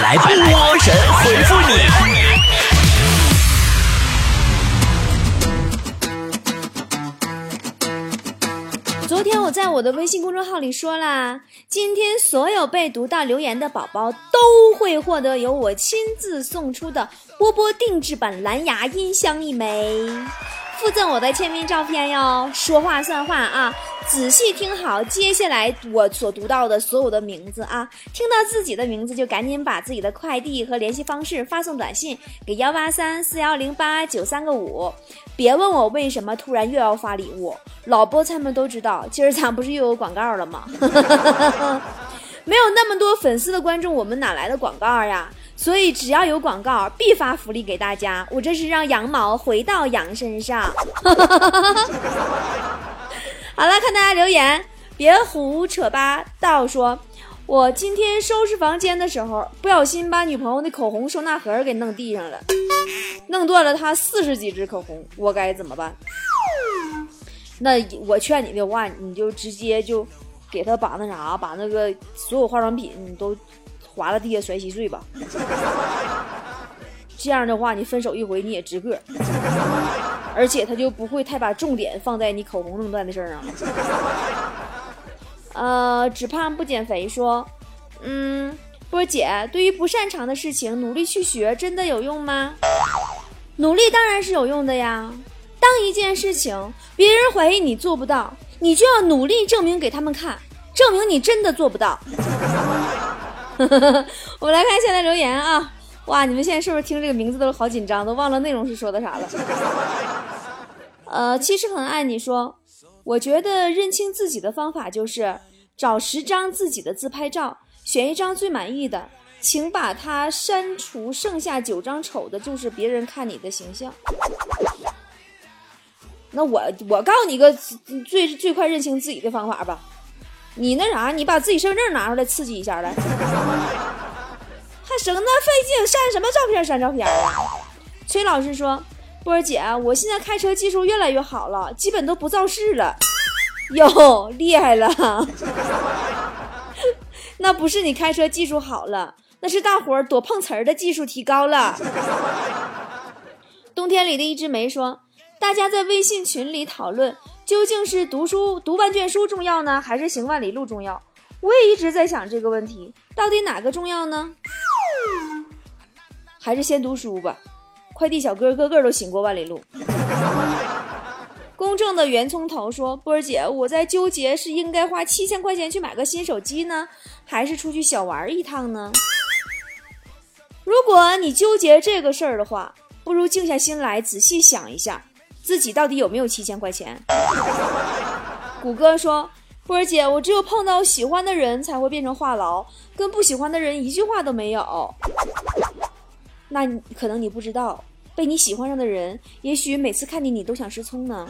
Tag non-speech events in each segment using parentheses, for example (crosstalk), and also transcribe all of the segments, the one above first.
来，波神回复你。昨天我在我的微信公众号里说啦，今天所有被读到留言的宝宝都会获得由我亲自送出的波波定制版蓝牙音箱一枚，附赠我的签名照片哟。说话算话啊，仔细听好，接下来我所读到的所有的名字啊，听到自己的名字就赶紧把自己的快递和联系方式发送短信给幺八三四幺零八九三个五。别问我为什么突然又要发礼物，老菠菜们都知道，今儿咱不是又有广告了吗？(laughs) 没有那么多粉丝的观众，我们哪来的广告呀？所以只要有广告，必发福利给大家。我这是让羊毛回到羊身上。(laughs) 好了，看大家留言，别胡扯八道说。我今天收拾房间的时候，不小心把女朋友的口红收纳盒给弄地上了，弄断了她四十几支口红，我该怎么办？那我劝你的话，你就直接就给她把那啥，把那个所有化妆品都划了地下摔稀碎吧。(laughs) 这样的话，你分手一回你也值个，而且他就不会太把重点放在你口红弄断的事儿上了。呃，只胖不减肥说，嗯，波姐，对于不擅长的事情，努力去学，真的有用吗？努力当然是有用的呀。当一件事情别人怀疑你做不到，你就要努力证明给他们看，证明你真的做不到。(laughs) 我们来看现在留言啊，哇，你们现在是不是听这个名字都好紧张，都忘了内容是说的啥了？(laughs) 呃，其实很爱你说。我觉得认清自己的方法就是找十张自己的自拍照，选一张最满意的，请把它删除，剩下九张丑的，就是别人看你的形象。那我我告诉你个最最快认清自己的方法吧，你那啥，你把自己身份证拿出来刺激一下来，还省那费劲，删什么照片删照片啊？崔老师说。波儿姐，我现在开车技术越来越好了，基本都不造势了。哟，厉害了！那不是你开车技术好了，那是大伙儿躲碰瓷儿的技术提高了。冬天里的一枝梅说：“大家在微信群里讨论，究竟是读书读万卷书重要呢，还是行万里路重要？”我也一直在想这个问题，到底哪个重要呢？还是先读书吧。快递小哥个个都行过万里路。公正的圆葱头说：“波儿姐，我在纠结是应该花七千块钱去买个新手机呢，还是出去小玩一趟呢？如果你纠结这个事儿的话，不如静下心来仔细想一下，自己到底有没有七千块钱。”谷歌说：“波儿姐，我只有碰到喜欢的人才会变成话痨，跟不喜欢的人一句话都没有。那可能你不知道。”被你喜欢上的人，也许每次看见你都想失聪呢。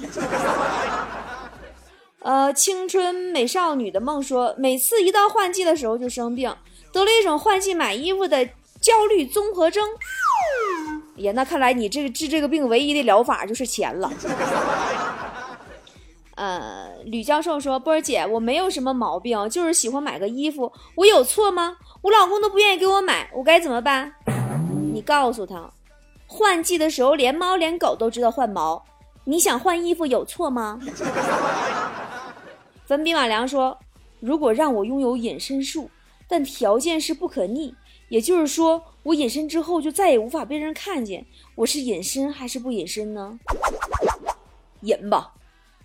呃，青春美少女的梦说，每次一到换季的时候就生病，得了一种换季买衣服的焦虑综合征。呀，那看来你这个治这个病唯一的疗法就是钱了。呃，吕教授说，波儿姐，我没有什么毛病，就是喜欢买个衣服，我有错吗？我老公都不愿意给我买，我该怎么办？你告诉他。换季的时候，连猫连狗都知道换毛。你想换衣服有错吗？(laughs) 粉笔马良说：“如果让我拥有隐身术，但条件是不可逆，也就是说，我隐身之后就再也无法被人看见。我是隐身还是不隐身呢？隐吧，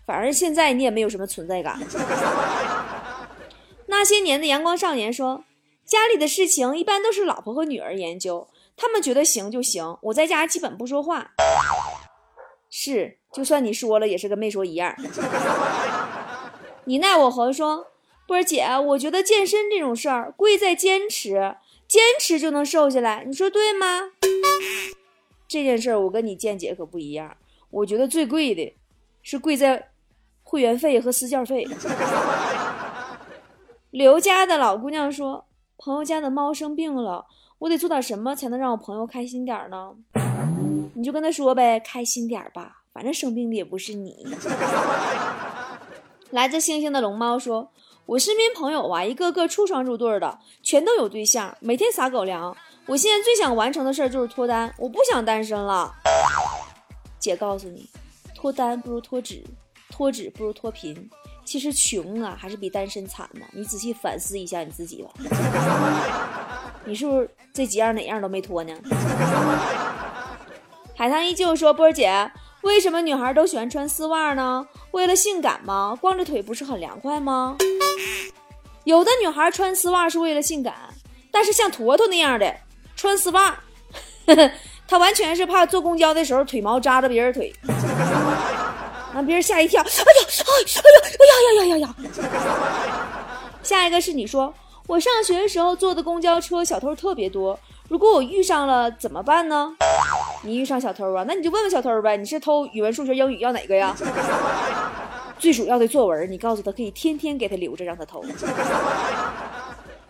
反正现在你也没有什么存在感。(laughs) ”那些年的阳光少年说：“家里的事情一般都是老婆和女儿研究。”他们觉得行就行，我在家基本不说话。是，就算你说了，也是跟没说一样。(laughs) 你奈我何？说波儿姐，我觉得健身这种事儿贵在坚持，坚持就能瘦下来，你说对吗？这件事儿我跟你见解可不一样，我觉得最贵的是贵在会员费和私教费。(laughs) 刘家的老姑娘说，朋友家的猫生病了。我得做点什么才能让我朋友开心点呢？你就跟他说呗，开心点吧，反正生病的也不是你。(laughs) 来自星星的龙猫说：“我身边朋友啊，一个个出双入对的，全都有对象，每天撒狗粮。我现在最想完成的事儿就是脱单，我不想单身了。姐告诉你，脱单不如脱脂，脱脂不如脱贫。其实穷啊，还是比单身惨呢。你仔细反思一下你自己吧。你是不是这几样哪样都没脱呢？(laughs) 海棠依旧说：“波儿姐，为什么女孩都喜欢穿丝袜呢？为了性感吗？光着腿不是很凉快吗？有的女孩穿丝袜是为了性感，但是像坨坨那样的穿丝袜，(laughs) 她完全是怕坐公交的时候腿毛扎着别人腿，让别人吓一跳。哎呀，哎呀，哎呀，哎呀，呀呀！下一个是你说，我上学的时候坐的公交车小偷特别多，如果我遇上了怎么办呢？你遇上小偷啊，那你就问问小偷呗，你是偷语文、数学、英语要哪个呀？(laughs) 最主要的作文，你告诉他可以天天给他留着，让他偷。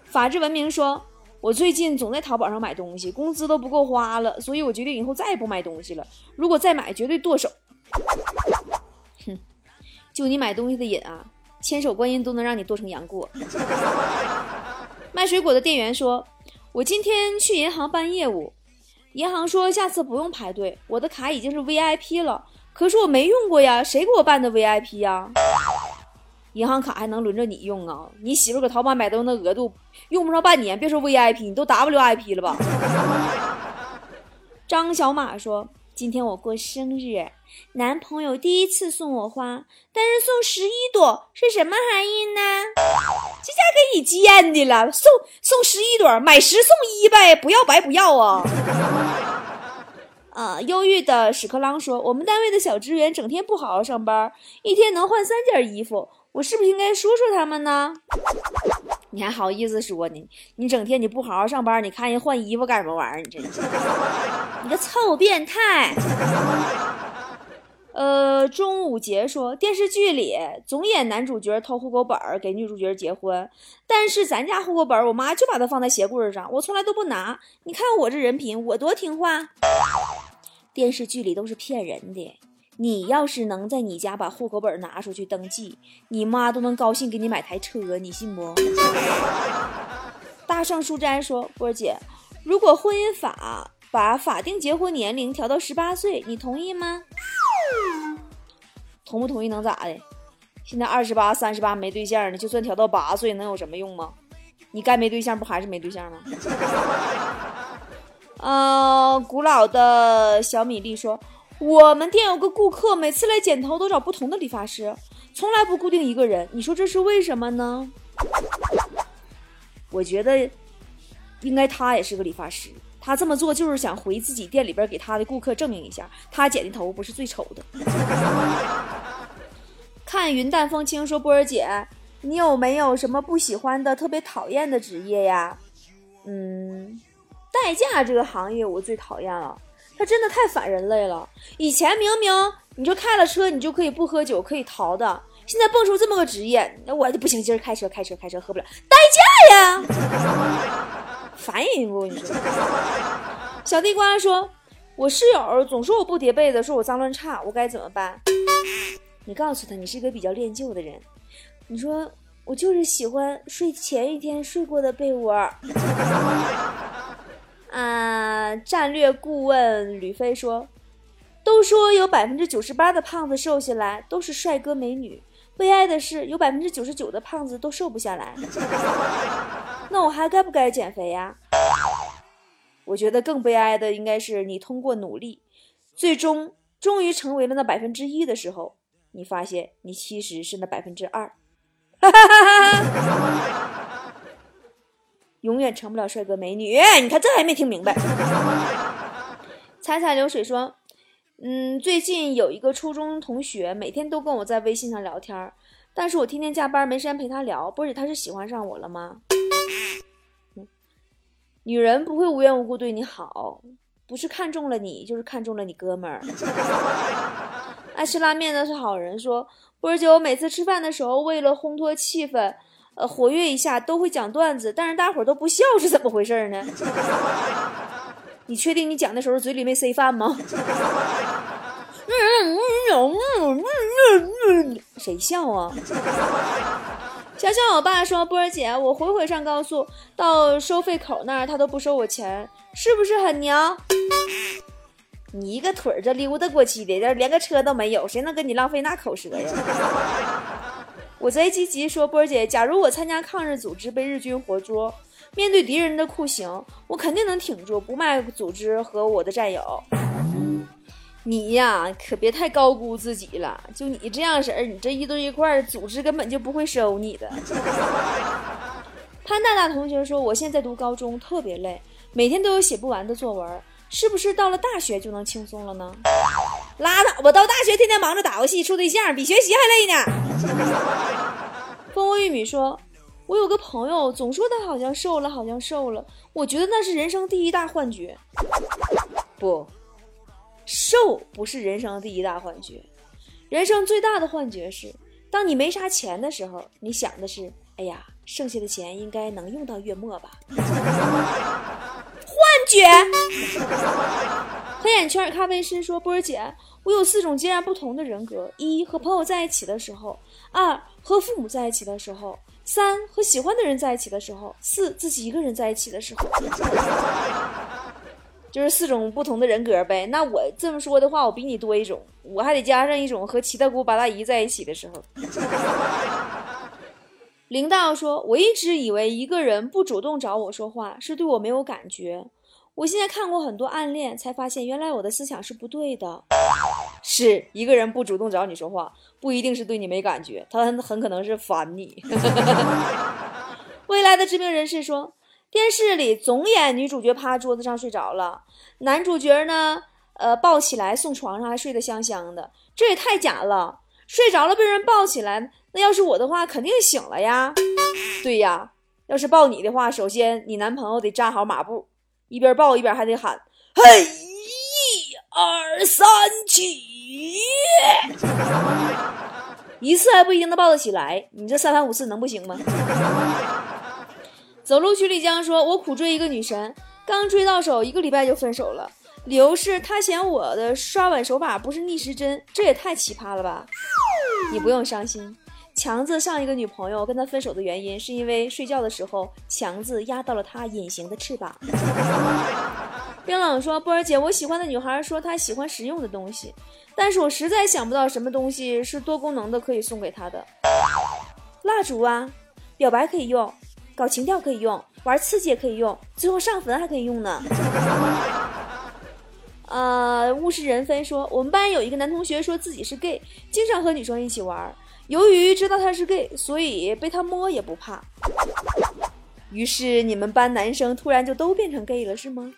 法治文明说，我最近总在淘宝上买东西，工资都不够花了，所以我决定以后再也不买东西了。如果再买，绝对剁手。哼，就你买东西的瘾啊，千手观音都能让你剁成杨过。卖水果的店员说，我今天去银行办业务。银行说下次不用排队，我的卡已经是 VIP 了，可是我没用过呀，谁给我办的 VIP 呀？银行卡还能轮着你用啊？你媳妇搁淘宝买东西那额度用不上半年，别说 VIP，你都 WIP 了吧？(laughs) 张小马说。今天我过生日，男朋友第一次送我花，但是送十一朵是什么含义呢？这下给你贱的了，送送十一朵，买十送一呗，不要白不要啊！啊，(laughs) 忧郁的屎壳郎说，我们单位的小职员整天不好好上班，一天能换三件衣服，我是不是应该说说他们呢？你还好意思说呢？你整天你不好好上班，你看人换衣服干什么玩意儿？你这，你个臭变态！呃，钟武杰说，电视剧里总演男主角偷户口本给女主角结婚，但是咱家户口本我妈就把它放在鞋柜上，我从来都不拿。你看我这人品，我多听话。电视剧里都是骗人的。你要是能在你家把户口本拿出去登记，你妈都能高兴给你买台车，你信不？(laughs) 大圣书斋说：“波儿姐，如果婚姻法把法定结婚年龄调到十八岁，你同意吗？同不同意能咋的？现在二十八、三十八没对象呢，就算调到八岁，能有什么用吗？你该没对象不还是没对象吗？” (laughs) 呃，古老的小米粒说。我们店有个顾客，每次来剪头都找不同的理发师，从来不固定一个人。你说这是为什么呢？我觉得应该他也是个理发师，他这么做就是想回自己店里边给他的顾客证明一下，他剪的头不是最丑的。(laughs) 看云淡风轻说：“波儿姐，你有没有什么不喜欢的、特别讨厌的职业呀？”嗯，代驾这个行业我最讨厌了。他真的太反人类了！以前明明你就开了车，你就可以不喝酒，可以逃的，现在蹦出这么个职业，那我就不行。今儿开车，开车，开车，喝不了，代驾呀！(laughs) 烦人不？你说。小地瓜说：“我室友总说我不叠被子，说我脏乱差，我该怎么办？”你告诉他，你是一个比较恋旧的人。你说我就是喜欢睡前一天睡过的被窝。啊！战略顾问吕飞说：“都说有百分之九十八的胖子瘦下来都是帅哥美女，悲哀的是有百分之九十九的胖子都瘦不下来。(laughs) 那我还该不该减肥呀？我觉得更悲哀的应该是你通过努力，最终终于成为了那百分之一的时候，你发现你其实是那百分之二。”哈哈哈哈永远成不了帅哥美女，你看这还没听明白。(laughs) 彩彩流水说：“嗯，最近有一个初中同学，每天都跟我在微信上聊天，但是我天天加班，没时间陪他聊。不是他是喜欢上我了吗？女人不会无缘无故对你好，不是看中了你，就是看中了你哥们儿。爱吃拉面的是好人说，波儿姐，我每次吃饭的时候，为了烘托气氛。”呃，活跃一下都会讲段子，但是大伙儿都不笑，是怎么回事呢？(laughs) 你确定你讲的时候嘴里没塞饭吗？(laughs) 谁笑啊？(laughs) 小小我爸说：“波儿姐，我回回上高速到收费口那儿，他都不收我钱，是不是很牛？”你一个腿儿这溜达过去的，这连个车都没有，谁能跟你浪费那口舌呀？我贼积极说：“波儿姐，假如我参加抗日组织被日军活捉，面对敌人的酷刑，我肯定能挺住，不卖组织和我的战友。”你呀，可别太高估自己了。就你这样式儿，你这一堆一块儿，组织根本就不会收你的。(laughs) 潘大大同学说：“我现在读高中，特别累，每天都有写不完的作文，是不是到了大学就能轻松了呢？”拉倒吧，到大学天天忙着打游戏、处对象，比学习还累呢。蜂窝玉米说：“我有个朋友总说他好像瘦了，好像瘦了，我觉得那是人生第一大幻觉。”不。瘦不是人生第一大幻觉，人生最大的幻觉是，当你没啥钱的时候，你想的是，哎呀，剩下的钱应该能用到月末吧？幻觉。黑眼圈咖啡师说：“波儿姐，我有四种截然不同的人格：一和朋友在一起的时候；二和父母在一起的时候；三和喜欢的人在一起的时候；四自己一个人在一起的时候。(laughs) ”就是四种不同的人格呗。那我这么说的话，我比你多一种，我还得加上一种和七大姑八大姨在一起的时候。(laughs) 领导说：“我一直以为一个人不主动找我说话是对我没有感觉，我现在看过很多暗恋，才发现原来我的思想是不对的。(sniffs) 是一个人不主动找你说话，不一定是对你没感觉，他很很可能是烦你。(laughs) ”未来的知名人士说。电视里总演女主角趴桌子上睡着了，男主角呢，呃，抱起来送床上还睡得香香的，这也太假了。睡着了被人抱起来，那要是我的话肯定醒了呀。对呀，要是抱你的话，首先你男朋友得扎好马步，一边抱一边还得喊嘿，一二三起，一次还不一定能抱得起来，你这三番五次能不行吗？走路去丽江说：“我苦追一个女神，刚追到手，一个礼拜就分手了。理由是她嫌我的刷碗手法不是逆时针，这也太奇葩了吧！你不用伤心，强子上一个女朋友跟他分手的原因是因为睡觉的时候强子压到了他隐形的翅膀。”冰冷说：“波儿姐，我喜欢的女孩说她喜欢实用的东西，但是我实在想不到什么东西是多功能的可以送给她的。蜡烛啊，表白可以用。”搞情调可以用，玩刺激也可以用，最后上坟还可以用呢。(laughs) 呃，物是人非说，我们班有一个男同学说自己是 gay，经常和女生一起玩。由于知道他是 gay，所以被他摸也不怕。于是你们班男生突然就都变成 gay 了，是吗？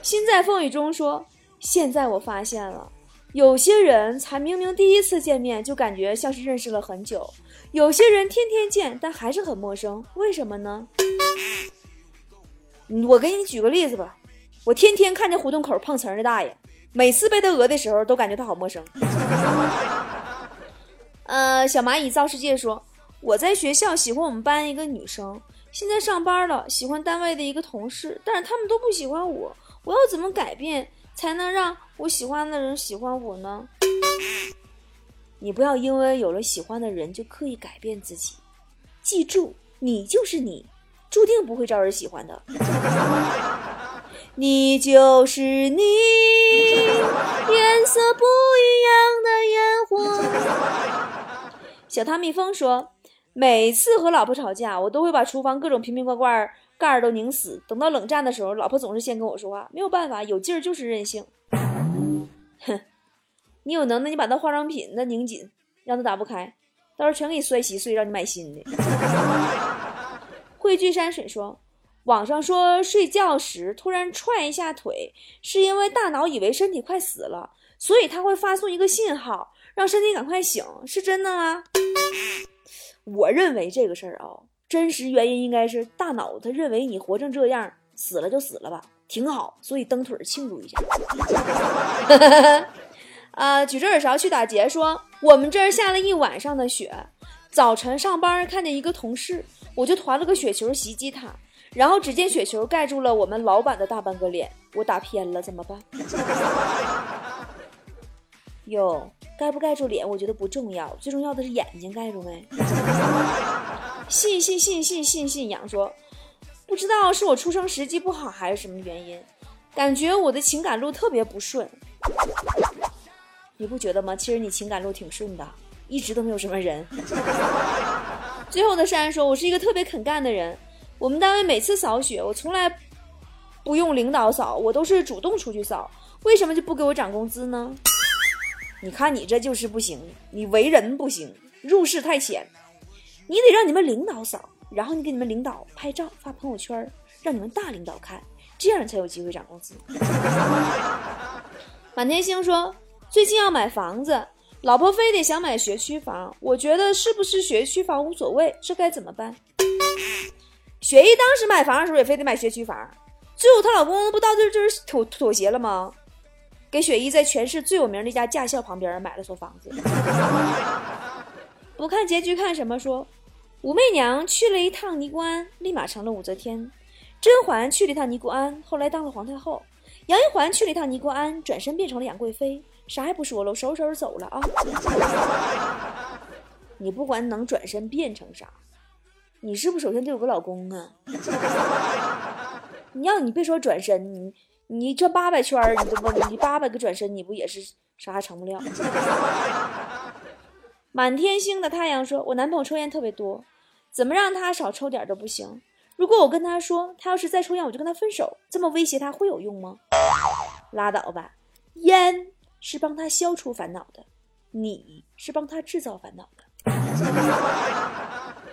心在风雨中说，现在我发现了，有些人才明明第一次见面就感觉像是认识了很久。有些人天天见，但还是很陌生，为什么呢？我给你举个例子吧，我天天看见胡同口碰瓷儿的大爷，每次被他讹的时候，都感觉他好陌生。呃，小蚂蚁造世界说，我在学校喜欢我们班一个女生，现在上班了，喜欢单位的一个同事，但是他们都不喜欢我，我要怎么改变才能让我喜欢的人喜欢我呢？你不要因为有了喜欢的人就刻意改变自己，记住，你就是你，注定不会招人喜欢的。你就是你，颜色不一样的烟火。小汤蜜蜂说：“每次和老婆吵架，我都会把厨房各种瓶瓶罐罐盖儿都拧死。等到冷战的时候，老婆总是先跟我说话。没有办法，有劲儿就是任性。”哼。你有能耐，你把那化妆品那拧紧，让它打不开，到时候全给你摔稀碎，让你买新的。汇聚山水说，网上说睡觉时突然踹一下腿，是因为大脑以为身体快死了，所以他会发送一个信号，让身体赶快醒，是真的吗？(sniffs) 我认为这个事儿啊，真实原因应该是大脑他认为你活成这样，死了就死了吧，挺好，所以蹬腿庆祝一下。啊！(laughs) 举着耳勺去打劫，说我们这儿下了一晚上的雪，早晨上班看见一个同事，我就团了个雪球袭击他，然后只见雪球盖住了我们老板的大半个脸，我打偏了怎么办？(laughs) 哟，盖不盖住脸，我觉得不重要，最重要的是眼睛盖住没？(laughs) 信信信信信信仰说，不知道是我出生时机不好还是什么原因，感觉我的情感路特别不顺。你不觉得吗？其实你情感路挺顺的，一直都没有什么人。最后的山说，我是一个特别肯干的人，我们单位每次扫雪，我从来不用领导扫，我都是主动出去扫，为什么就不给我涨工资呢？你看你这就是不行，你为人不行，入世太浅，你得让你们领导扫，然后你给你们领导拍照发朋友圈，让你们大领导看，这样才有机会涨工资。满天星说，最近要买房子，老婆非得想买学区房，我觉得是不是学区房无所谓，这该怎么办？雪姨当时买房的时候也非得买学区房，最后她老公不到这就是妥妥协了吗？给雪姨在全市最有名的一家驾校旁边买了所房子。(laughs) 不看结局看什么？说武媚娘去了一趟尼姑庵，立马成了武则天；甄嬛去了一趟尼姑庵，后来当了皇太后；杨玉环去了一趟尼姑庵，转身变成了杨贵妃。啥也不说了，我收拾收拾走了啊！(laughs) 你不管能转身变成啥，你是不是首先得有个老公啊？(laughs) 你要你别说转身，你。你转八百圈儿，你都不，你八百个转身，你不也是啥也成不了？(laughs) 满天星的太阳说：“我男朋友抽烟特别多，怎么让他少抽点都不行。如果我跟他说，他要是再抽烟，我就跟他分手，这么威胁他会有用吗？拉倒吧，烟是帮他消除烦恼的，你是帮他制造烦恼的。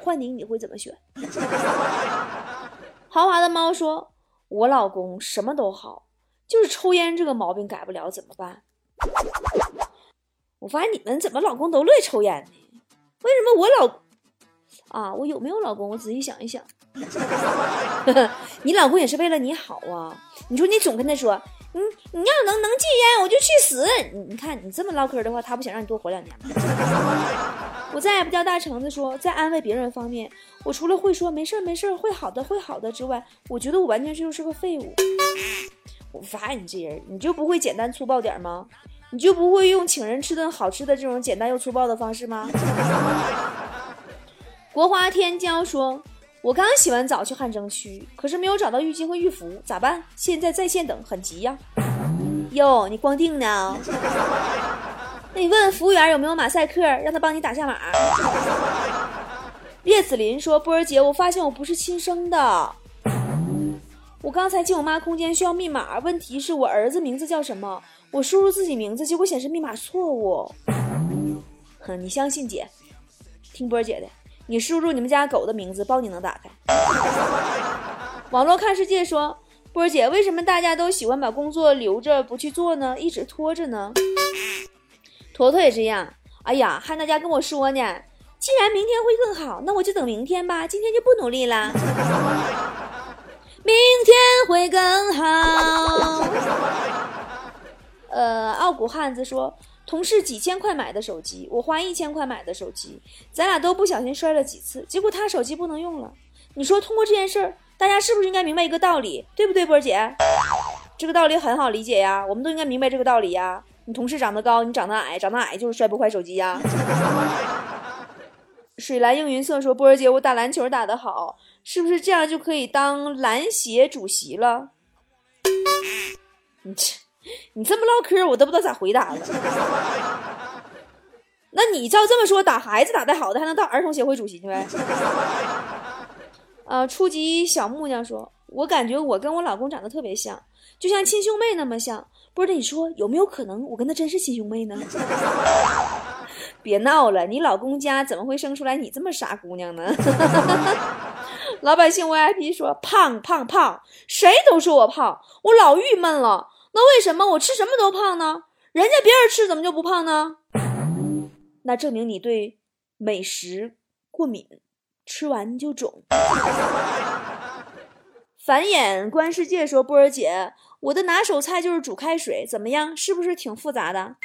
换你，你会怎么选？” (laughs) 豪华的猫说：“我老公什么都好。”就是抽烟这个毛病改不了怎么办？我发现你们怎么老公都乐意抽烟呢？为什么我老啊？我有没有老公？我仔细想一想，(laughs) 你老公也是为了你好啊！你说你总跟他说，你你要能能戒烟，我就去死！你你看你这么唠嗑的话，他不想让你多活两年吗？(laughs) 我再也不叫大橙子说，在安慰别人方面，我除了会说没事没事会好的会好的之外，我觉得我完全就是个废物。我发现你这人，你就不会简单粗暴点吗？你就不会用请人吃顿好吃的这种简单又粗暴的方式吗？(laughs) 国华天骄说：“我刚洗完澡去汗蒸区，可是没有找到浴巾和浴服，咋办？现在在线等，很急呀。”哟，你光腚呢？(laughs) 那你问问服务员有没有马赛克，让他帮你打下码。叶子林说：“波儿姐，我发现我不是亲生的。”我刚才进我妈空间需要密码，问题是我儿子名字叫什么？我输入自己名字，结果显示密码错误。(laughs) 哼，你相信姐，听波儿姐的，你输入你们家狗的名字，包你能打开。(laughs) 网络看世界说，波姐，为什么大家都喜欢把工作留着不去做呢？一直拖着呢？坨坨也这样。哎呀，汉大家跟我说呢，既然明天会更好，那我就等明天吧，今天就不努力了。明天会更好。(laughs) 呃，傲骨汉子说，同事几千块买的手机，我花一千块买的手机，咱俩都不小心摔了几次，结果他手机不能用了。你说，通过这件事儿，大家是不是应该明白一个道理，对不对，波儿姐？这个道理很好理解呀，我们都应该明白这个道理呀。你同事长得高，你长得矮，长得矮就是摔不坏手机呀。(laughs) 水蓝映云色说，波儿姐，我打篮球打得好。是不是这样就可以当篮协主席了？你切，(laughs) 你这么唠嗑，我都不知道咋回答了。(laughs) 那你照这么说，打孩子打得好的还能当儿童协会主席去呗？(laughs) 呃，初级小木匠说，我感觉我跟我老公长得特别像，就像亲兄妹那么像。不是，你说有没有可能我跟他真是亲兄妹呢？别闹了，你老公家怎么会生出来你这么傻姑娘呢？老百姓 VIP 说胖胖胖，谁都说我胖，我老郁闷了。那为什么我吃什么都胖呢？人家别人吃怎么就不胖呢？(laughs) 那证明你对美食过敏，吃完就肿。(laughs) 繁衍观世界说波儿姐，我的拿手菜就是煮开水，怎么样？是不是挺复杂的？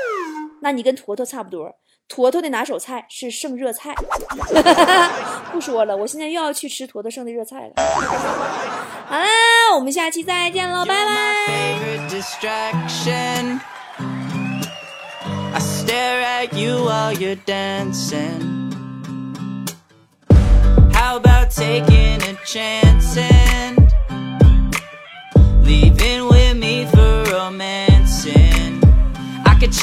(laughs) 那你跟坨坨差不多。坨坨的拿手菜是剩热菜。(laughs) 不说了，我现在又要去吃坨坨剩的热菜了。好啦，我们下期再见喽，拜拜。I stare at you while you're dancing. How about taking a chance and leaving? With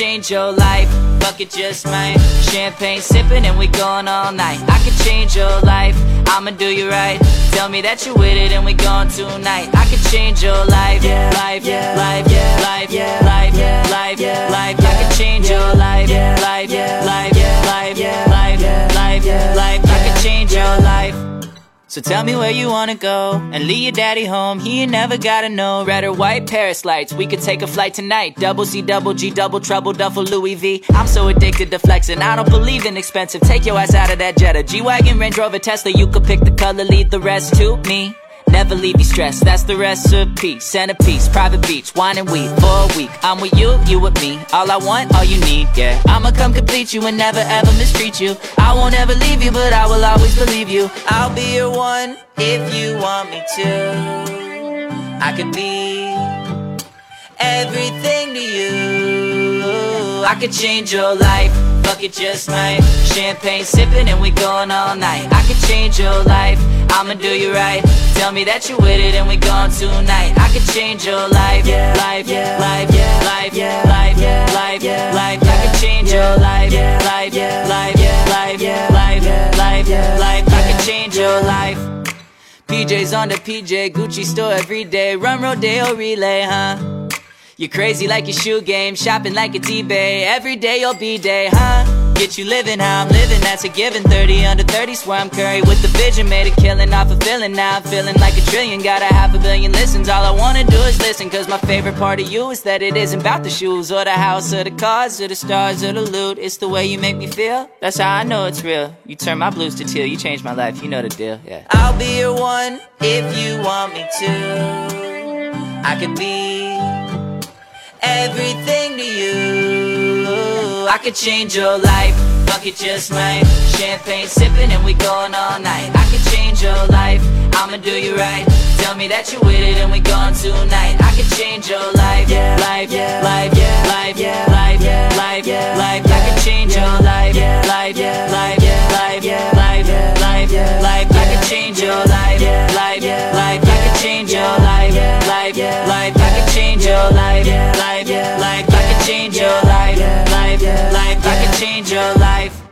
change your life, fuck it just might. Champagne sipping and we going all night. I could change your life, I'ma do you right. Tell me that you're with it and we gone tonight. I could change your life, yeah, life, yeah, life, yeah, life, yeah, life, yeah, life, yeah, life. I could change your life, yeah, life, yeah, life, yeah, life, So tell me where you wanna go and leave your daddy home. He ain't never gotta know. Red or white Paris lights. We could take a flight tonight. Double C, double G, double trouble, duffel Louis V. I'm so addicted to flexing. I don't believe in expensive. Take your ass out of that Jetta. G wagon, Range Rover, Tesla. You could pick the color, leave the rest to me. Never leave you stressed, that's the recipe. Centerpiece, private beach, wine and weed for a week. I'm with you, you with me. All I want, all you need, yeah. I'ma come complete you and never ever mistreat you. I won't ever leave you, but I will always believe you. I'll be your one if you want me to. I could be everything to you. I could change your life, fuck it just might. Champagne sipping and we going all night. I could change your life, I'ma do you right. Tell me that you're with it and we gone tonight. I could change your life, yeah, life, yeah, life, yeah, life, yeah, life, yeah, life, yeah, life. I could change your life, yeah, life, yeah, life, yeah, life, yeah, life, yeah, life, yeah, life. I could change your life. PJs on the PJ, Gucci store every day. Run Rodeo relay, huh? You're crazy like your shoe game, shopping like it's eBay. Every day your B-day, huh? Get you living how I'm living, that's a given. 30 under 30, swear I'm Curry with the vision. Made a killing off a feeling, now I'm feeling like a trillion. Got a half a billion listens, all I wanna do is listen Cause my favorite part of you is that it isn't about the shoes Or the house, or the cars, or the stars, or the loot. It's the way you make me feel, that's how I know it's real. You turn my blues to teal, you changed my life, you know the deal, yeah. I'll be your one if you want me to. I could be everything to you. I could change your life, fuck it just might. Champagne sipping and we going all night. I could change your life, I'ma do you right. Tell me that you're with it and we gone tonight. I could change your life, yeah, life, yeah, life, yeah, life, yeah, life, yeah, life, yeah, life. I could change your life, life, life, life, life, life, life. I could change your life, life, life. I could change your life, life, life. I could change your life, life, life change your life, life, life. I can change your life.